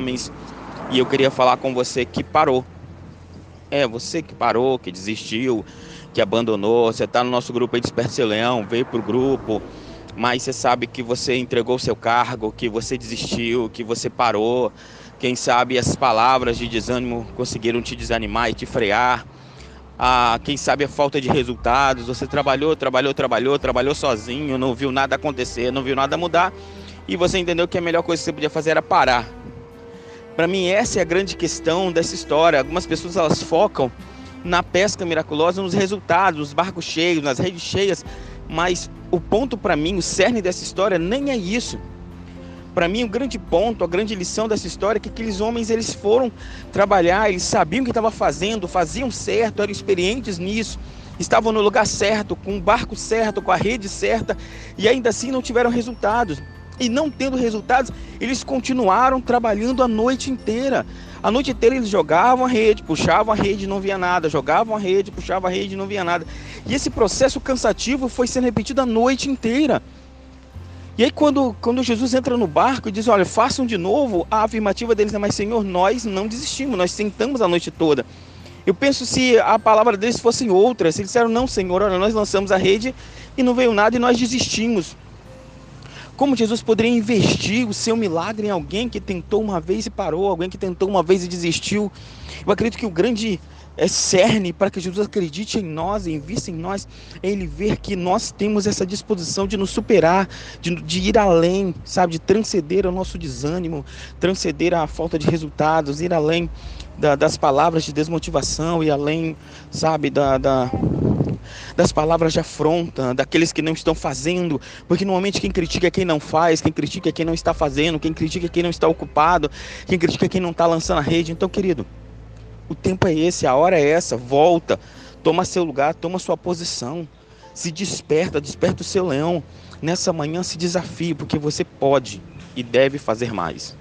homens e eu queria falar com você que parou. É, você que parou, que desistiu, que abandonou. Você está no nosso grupo aí Desperce Leão, veio para o grupo, mas você sabe que você entregou seu cargo, que você desistiu, que você parou. Quem sabe as palavras de desânimo conseguiram te desanimar e te frear. Ah, quem sabe a falta de resultados. Você trabalhou, trabalhou, trabalhou, trabalhou sozinho, não viu nada acontecer, não viu nada mudar. E você entendeu que a melhor coisa que você podia fazer era parar para mim essa é a grande questão dessa história. Algumas pessoas elas focam na pesca miraculosa, nos resultados, nos barcos cheios, nas redes cheias, mas o ponto para mim, o cerne dessa história nem é isso. Para mim, o grande ponto, a grande lição dessa história é que aqueles homens eles foram trabalhar, eles sabiam o que estavam fazendo, faziam certo, eram experientes nisso, estavam no lugar certo, com o barco certo, com a rede certa, e ainda assim não tiveram resultados e não tendo resultados, eles continuaram trabalhando a noite inteira. A noite inteira eles jogavam a rede, puxavam a rede, não via nada, jogavam a rede, puxavam a rede, não via nada. E esse processo cansativo foi sendo repetido a noite inteira. E aí quando, quando Jesus entra no barco e diz, olha, façam de novo, a afirmativa deles é, mas Senhor, nós não desistimos, nós sentamos a noite toda. Eu penso se a palavra deles fossem outras, eles disseram, não Senhor, olha, nós lançamos a rede e não veio nada e nós desistimos. Como Jesus poderia investir o seu milagre em alguém que tentou uma vez e parou, alguém que tentou uma vez e desistiu? Eu acredito que o grande é cerne para que Jesus acredite em nós invista em nós, é ele ver que nós temos essa disposição de nos superar, de, de ir além, sabe, de transcender o nosso desânimo, transcender a falta de resultados, ir além da, das palavras de desmotivação e além, sabe, da, da das palavras de afronta, daqueles que não estão fazendo, porque normalmente quem critica é quem não faz, quem critica é quem não está fazendo, quem critica é quem não está ocupado, quem critica é quem não está lançando a rede. Então, querido, o tempo é esse, a hora é essa, volta, toma seu lugar, toma sua posição, se desperta, desperta o seu leão. Nessa manhã se desafie, porque você pode e deve fazer mais.